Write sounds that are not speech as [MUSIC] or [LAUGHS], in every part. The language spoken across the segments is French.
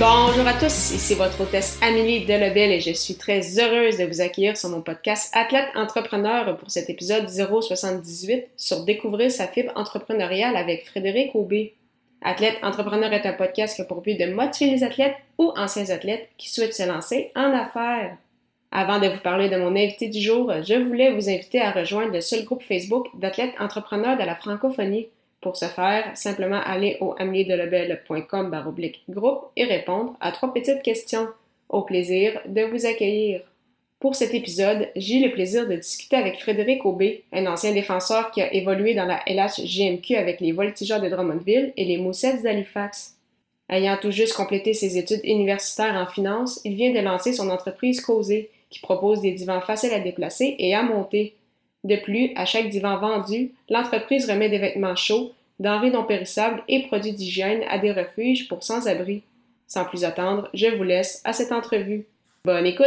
Bonjour à tous, ici votre hôtesse Amélie Delebel et je suis très heureuse de vous accueillir sur mon podcast Athlète Entrepreneur pour cet épisode 078 sur découvrir sa fibre entrepreneuriale avec Frédéric Aubé. Athlète Entrepreneur est un podcast qui a pour but de motiver les athlètes ou anciens athlètes qui souhaitent se lancer en affaires. Avant de vous parler de mon invité du jour, je voulais vous inviter à rejoindre le seul groupe Facebook d'athlètes entrepreneurs de la francophonie. Pour ce faire, simplement aller au ameliedelebel.com groupe et répondre à trois petites questions. Au plaisir de vous accueillir. Pour cet épisode, j'ai le plaisir de discuter avec Frédéric Aubé, un ancien défenseur qui a évolué dans la LHGMQ avec les Voltigeurs de Drummondville et les Moussettes d'Halifax. Ayant tout juste complété ses études universitaires en finance, il vient de lancer son entreprise Causée, qui propose des divans faciles à déplacer et à monter, de plus, à chaque divan vendu, l'entreprise remet des vêtements chauds, denrées non périssables et produits d'hygiène à des refuges pour sans-abri. Sans plus attendre, je vous laisse à cette entrevue. Bonne écoute!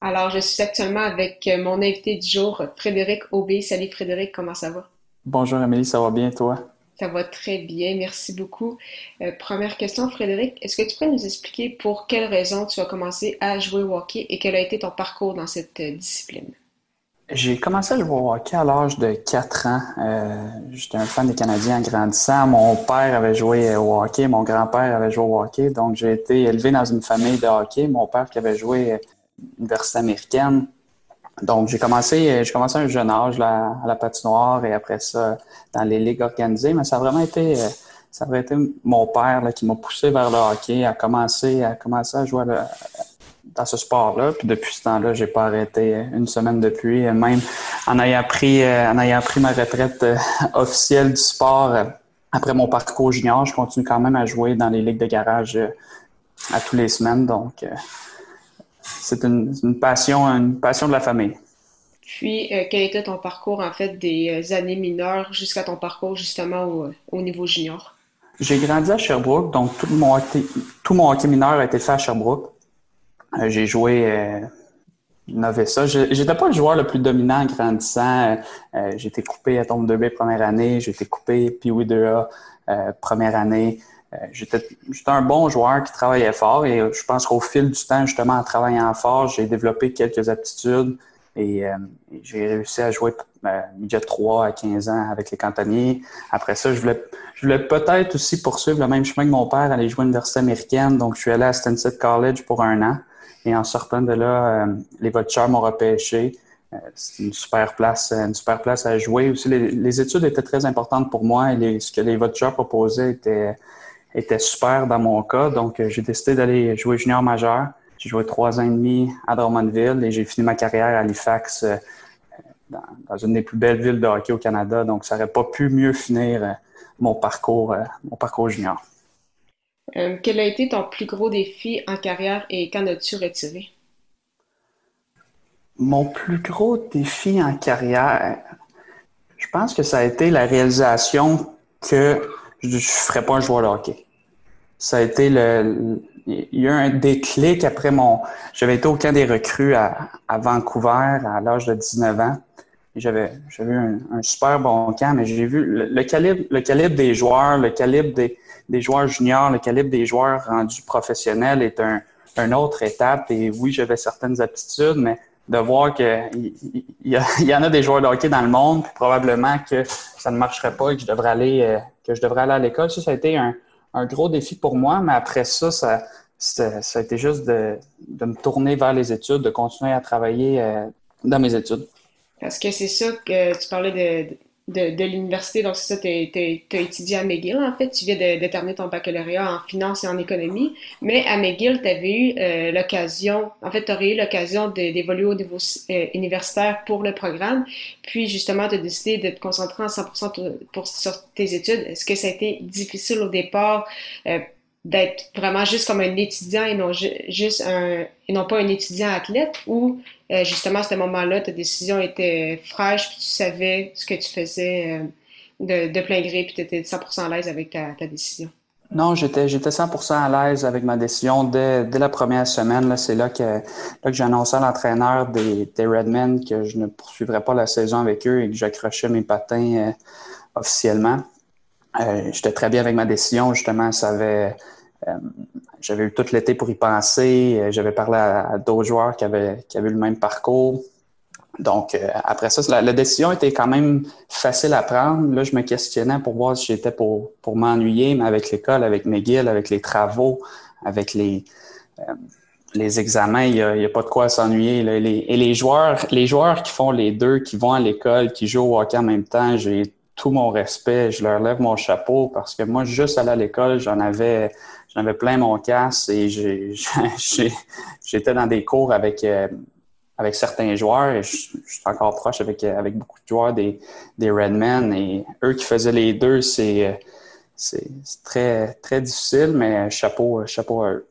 Alors, je suis actuellement avec mon invité du jour, Frédéric Aubé. Salut Frédéric, comment ça va? Bonjour Amélie, ça va bien toi? Ça va très bien, merci beaucoup. Euh, première question, Frédéric, est-ce que tu peux nous expliquer pour quelles raisons tu as commencé à jouer au hockey et quel a été ton parcours dans cette euh, discipline? J'ai commencé à jouer au hockey à l'âge de 4 ans. Euh, J'étais un fan des Canadiens en grandissant. Mon père avait joué au hockey, mon grand-père avait joué au hockey. Donc, j'ai été élevé dans une famille de hockey. Mon père qui avait joué à l'université américaine. Donc, j'ai commencé, j'ai commencé à un jeune âge à la patinoire et après ça, dans les ligues organisées. Mais ça a vraiment été, ça a été mon père qui m'a poussé vers le hockey, à commencer, à commencer à jouer à, dans ce sport-là. Puis depuis ce temps-là, j'ai pas arrêté une semaine depuis. Même en ayant pris, euh, en ayant pris ma retraite euh, officielle du sport euh, après mon parcours junior, je continue quand même à jouer dans les ligues de garage à tous les semaines. Donc, c'est une, passion, une passion de la famille. Puis, quel était ton parcours, en fait, des années mineures jusqu'à ton parcours, justement, au, au niveau junior? J'ai grandi à Sherbrooke, donc tout mon tout mon hockey mineur a été fait à Sherbrooke. Euh, j'ai joué euh. Je n'étais pas le joueur le plus dominant en grandissant. Euh, été coupé à tombe 2B première année, été coupé oui 2A première année. J'étais un bon joueur qui travaillait fort et je pense qu'au fil du temps, justement, en travaillant fort, j'ai développé quelques aptitudes et, j'ai réussi à jouer midget 3 à 15 ans avec les cantonniers. Après ça, je voulais, je voulais peut-être aussi poursuivre le même chemin que mon père, aller jouer à l'université américaine. Donc, je suis allé à Stanford College pour un an. Et en sortant de là, euh, les Vultures m'ont repêché. Euh, c'est une super place, une super place à jouer. Aussi, les, études étaient très importantes pour moi et ce que les Vultures proposaient était, super dans mon cas. Donc, euh, j'ai décidé d'aller jouer junior majeur. J'ai joué trois ans et demi à Drummondville et j'ai fini ma carrière à Halifax, dans, dans, une des plus belles villes de hockey au Canada. Donc, ça n'aurait pas pu mieux finir mon parcours, mon parcours junior. Euh, quel a été ton plus gros défi en carrière et qu'en as-tu retiré? Mon plus gros défi en carrière, je pense que ça a été la réalisation que je ne ferais pas un joueur de hockey. Ça a été le. Il y a eu un déclic après mon. J'avais été au camp des recrues à, Vancouver à l'âge de 19 ans. J'avais eu un, super bon camp, mais j'ai vu le, le calibre des joueurs, le calibre des, des joueurs juniors, le calibre des joueurs rendus professionnels est un, une autre étape. Et oui, j'avais certaines aptitudes, mais de voir qu'il y, [LAUGHS] y, en a des joueurs de hockey dans le monde, probablement que ça ne marcherait pas et que je devrais aller, euh, que je devrais aller à l'école. Ça, ça a été un, un, gros défi pour moi, mais après ça, ça, ça, a été juste de, de, me tourner vers les études, de continuer à travailler euh, dans mes études. Parce que c'est ça que tu parlais de, de, de l'université. Donc, c'est ça, tu as étudié à McGill, en fait. Tu viens de, terminer ton baccalauréat en finance et en économie. Mais à McGill, tu avais eu euh, l'occasion, en fait, tu aurais eu l'occasion d'évoluer au niveau euh, universitaire pour le programme. Puis, justement, tu as décidé de te concentrer en 100% pour, sur tes études. Est-ce que ça a été difficile au départ? Euh, d'être vraiment juste comme un étudiant et non juste un et non pas un étudiant athlète ou euh, justement à ce moment-là ta décision était fraîche puis tu savais ce que tu faisais de, de, plein gré puis tu étais 100% à l'aise avec ta, décision. Non, j'étais j'étais 100% à l'aise avec ma décision dès, la première semaine. C'est là que, là que annoncé à l'entraîneur des, des Redmen que je ne poursuivrais pas la saison avec eux et que j'accrochais mes patins officiellement. Euh, j'étais très bien avec ma décision, justement, ça avait, euh, j'avais eu tout l'été pour y penser. Euh, j'avais parlé à, d'autres joueurs qui avaient, qui avaient eu le même parcours. Donc, après ça, la, décision était quand même facile à prendre. Là, je me questionnais pour voir si j'étais pour, pour m'ennuyer, mais avec l'école, avec McGill, avec les travaux, avec les, les examens, il n'y a, a, pas de quoi s'ennuyer. Et les joueurs, les joueurs qui font les deux, qui vont à l'école, qui jouent au hockey en même temps, j'ai tout mon respect, je leur lève mon chapeau parce que moi, juste aller à l'école, j'en avais, j'en avais plein mon casse et [LAUGHS] j'étais dans des cours avec, euh, avec certains joueurs et je, suis encore proche avec, avec beaucoup de joueurs des, des Redmen et eux qui faisaient les deux, c'est, c'est très, très difficile, mais chapeau, chapeau à eux.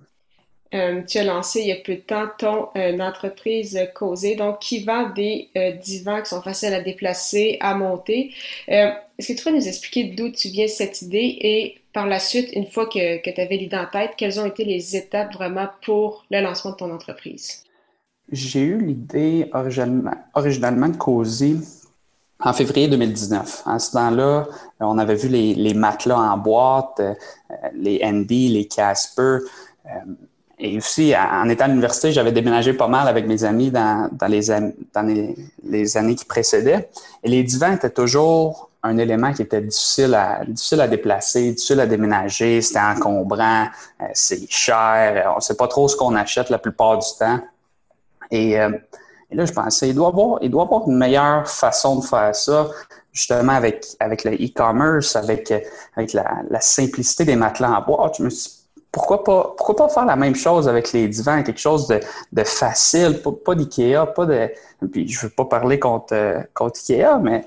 Euh, tu as lancé il y a peu de temps ton euh, entreprise Causée, donc qui vend des euh, divans qui sont faciles à déplacer, à monter? Est-ce que tu peux nous expliquer d'où tu viens cette idée? Et par la suite, une fois que, que tu avais l'idée en tête, quelles ont été les étapes vraiment pour le lancement de ton entreprise? J'ai eu l'idée originalement, de Causée en février 2019. À ce temps-là, on avait vu les, matelas en boîte, les Andy, les Casper. Et aussi, en étant à l'université, j'avais déménagé pas mal avec mes amis dans, dans, les, dans les, années qui précédaient. Et les divans étaient toujours un élément qui était difficile à, difficile à déplacer, difficile à déménager. C'était encombrant, euh, c'est cher, on ne sait pas trop ce qu'on achète la plupart du temps. Et, euh, et, là, je pensais, il doit avoir, il doit avoir une meilleure façon de faire ça, justement avec, avec le e-commerce, avec, avec la, la, simplicité des matelas en bois. Je me suis pourquoi pas, pourquoi pas faire la même chose avec les divans, quelque chose de, facile, pas, d'IKEA, pas de. Puis je veux pas parler contre, contre IKEA, mais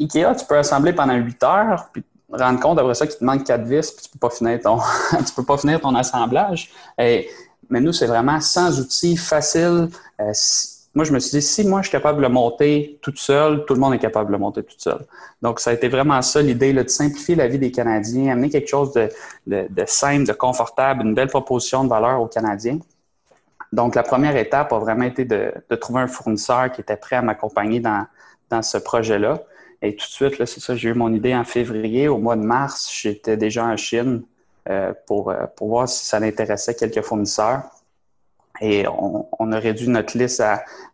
IKEA, tu peux assembler pendant 8 heures, puis rendre compte après ça qu'il te manque quatre vis, puis tu peux pas finir ton, [LAUGHS] tu peux pas finir ton assemblage. Mais nous, c'est vraiment sans outils, facile. Euh, moi, je me suis dit, si moi, je suis capable de monter toute seule, tout le monde est capable de monter toute seule. Donc, ça a été vraiment ça l'idée, de simplifier la vie des Canadiens, amener quelque chose de, simple, de confortable, une belle proposition de valeur aux Canadiens. Donc, la première étape a vraiment été de, trouver un fournisseur qui était prêt à m'accompagner dans, dans ce projet-là. Et tout de suite, c'est ça, j'ai eu mon idée en février. Au mois de mars, j'étais déjà en Chine euh, pour, euh, pour voir si ça intéressait quelques fournisseurs. Et on, a réduit notre liste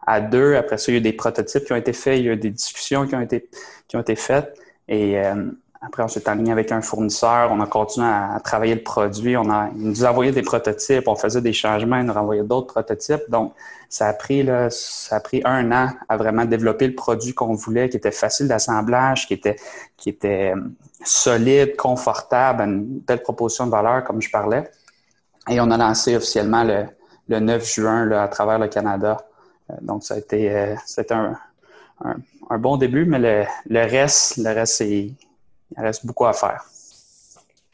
à, deux. Après ça, il y a eu des prototypes qui ont été faits, il y a eu des discussions qui ont été, qui ont été faites. Et euh, après, on s'est aligné avec un fournisseur, on a continué à, travailler le produit. On a, il nous envoyé des prototypes, on faisait des changements, il nous renvoyait d'autres prototypes. Donc, ça a pris là, ça a pris un an à vraiment développer le produit qu'on voulait, qui était facile d'assemblage, qui était, qui était euh, solide, confortable, une belle proposition de valeur, comme je parlais. Et on a lancé officiellement le, le 9 juin à travers le Canada. Euh, donc, ça a été, euh, un, bon début, mais le reste, le reste, il reste beaucoup à faire.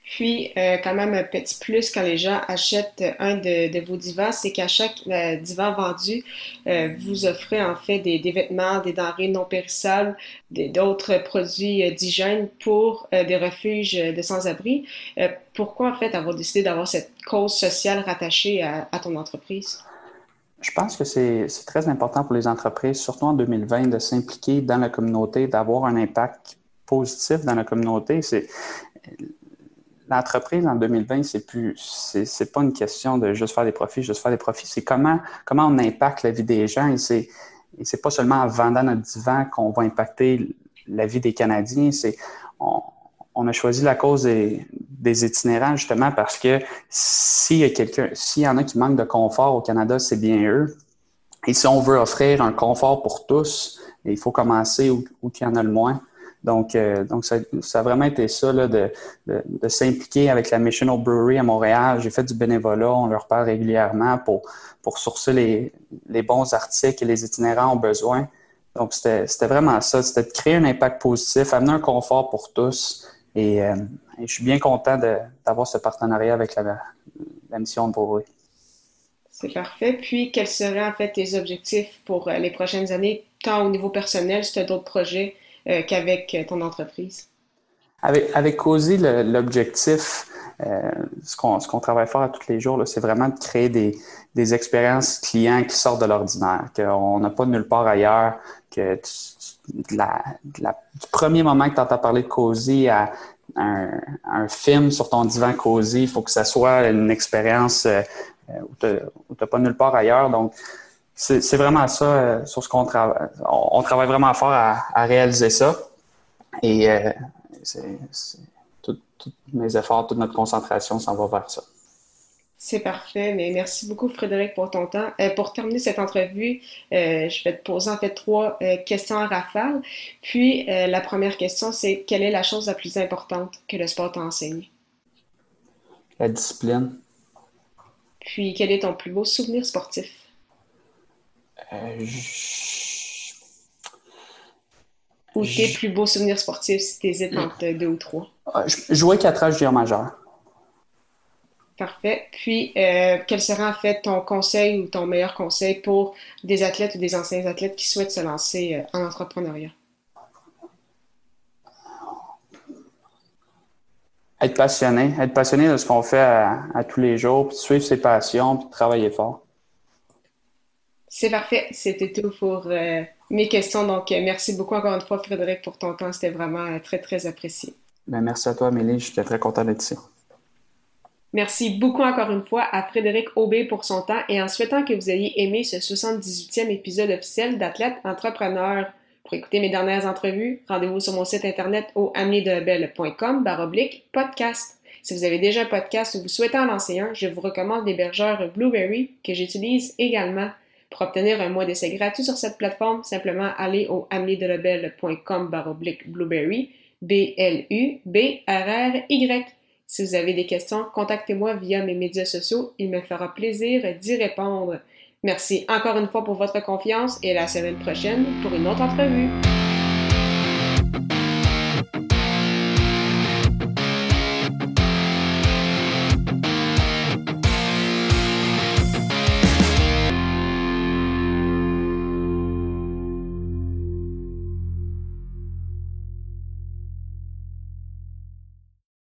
Puis, euh, quand même, un petit plus quand les gens achètent un de, vos divans, c'est qu'à chaque euh, divan vendu, euh, vous offrez en fait des, vêtements, des denrées non périssables, d'autres produits d'hygiène pour des refuges de sans-abri. pourquoi en fait avoir décidé d'avoir cette cause sociale rattachée à, à ton entreprise? Je pense que c'est très important pour les entreprises, surtout en 2020, de s'impliquer dans la communauté, d'avoir un impact positif dans la communauté. L'entreprise en 2020, c'est plus, c'est pas une question de juste faire des profits, juste faire des profits. C'est comment, comment on impacte la vie des gens. Et c'est, c'est pas seulement en vendant notre divan qu'on va impacter la vie des Canadiens. C'est, on, a choisi la cause des, des, itinérants justement parce que s'il y a quelqu'un, s'il y en a qui manquent de confort au Canada, c'est bien eux. Et si on veut offrir un confort pour tous, il faut commencer où, où il y en a le moins. Donc, euh, donc ça, ça, a vraiment été ça, là, de, de, s'impliquer avec la Mission Brewery à Montréal. J'ai fait du bénévolat, on leur parle régulièrement pour, pour sourcer les, les bons articles que les itinérants ont besoin. Donc, c'était vraiment ça, c'était de créer un impact positif, amener un confort pour tous. Et, je suis bien content d'avoir ce partenariat avec la, mission Beauvais. C'est parfait. Puis, quels seraient en fait tes objectifs pour les prochaines années, tant au niveau personnel, si tu as d'autres projets, qu'avec ton entreprise? Avec, avec COSI, l'objectif, euh, ce qu'on travaille fort à tous les jours, c'est vraiment de créer des, des, expériences clients qui sortent de l'ordinaire, qu'on n'a pas nulle part ailleurs, que du premier moment que tu entends parler de COSI à un, film sur ton divan COSI, il faut que ça soit une expérience euh, où tu n'as pas nulle part ailleurs. Donc, c'est vraiment ça euh, sur ce qu'on travaille. On, travaille vraiment fort à, à réaliser ça. Et euh, c'est tous mes efforts, toute notre concentration s'en va vers ça. C'est parfait, mais merci beaucoup Frédéric pour ton temps. Euh, pour terminer cette entrevue, euh, je vais te poser en fait trois euh, questions à rafale. Puis la première question, c'est quelle est la chose la plus importante que le sport t'a enseigné? La discipline. Puis quel est ton plus beau souvenir sportif? Ou tes plus beaux souvenirs sportifs si tu hésites entre deux ou trois? Ah, jouais quatre ans junior majeur. Parfait. Puis, euh, quel serait en fait ton conseil ou ton meilleur conseil pour des athlètes ou des anciens athlètes qui souhaitent se lancer euh, en entrepreneuriat? Être passionné. Être passionné de ce qu'on fait à, tous les jours, puis suivre ses passions, puis travailler fort. C'est parfait. C'était tout pour euh, mes questions. Donc, euh, merci beaucoup encore une fois, Frédéric, pour ton temps. C'était vraiment euh, très, très apprécié. Ben, merci à toi, Amélie. Je suis très content d'être ici. Merci beaucoup encore une fois à Frédéric Aubé pour son temps et en souhaitant que vous ayez aimé ce 78e épisode officiel d'Athlète Entrepreneur. Pour écouter mes dernières entrevues, rendez-vous sur mon site internet au baroblique podcast. Si vous avez déjà un podcast ou vous souhaitez en lancer un, je vous recommande l'hébergeur Blueberry que j'utilise également. Pour obtenir un mois d'essai gratuit sur cette plateforme, simplement allez au ameliedelebel.com baroblique blueberry, B-L-U-B-R-R-Y. Si vous avez des questions, contactez-moi via mes médias sociaux. Il me fera plaisir d'y répondre. Merci encore une fois pour votre confiance et à la semaine prochaine pour une autre entrevue.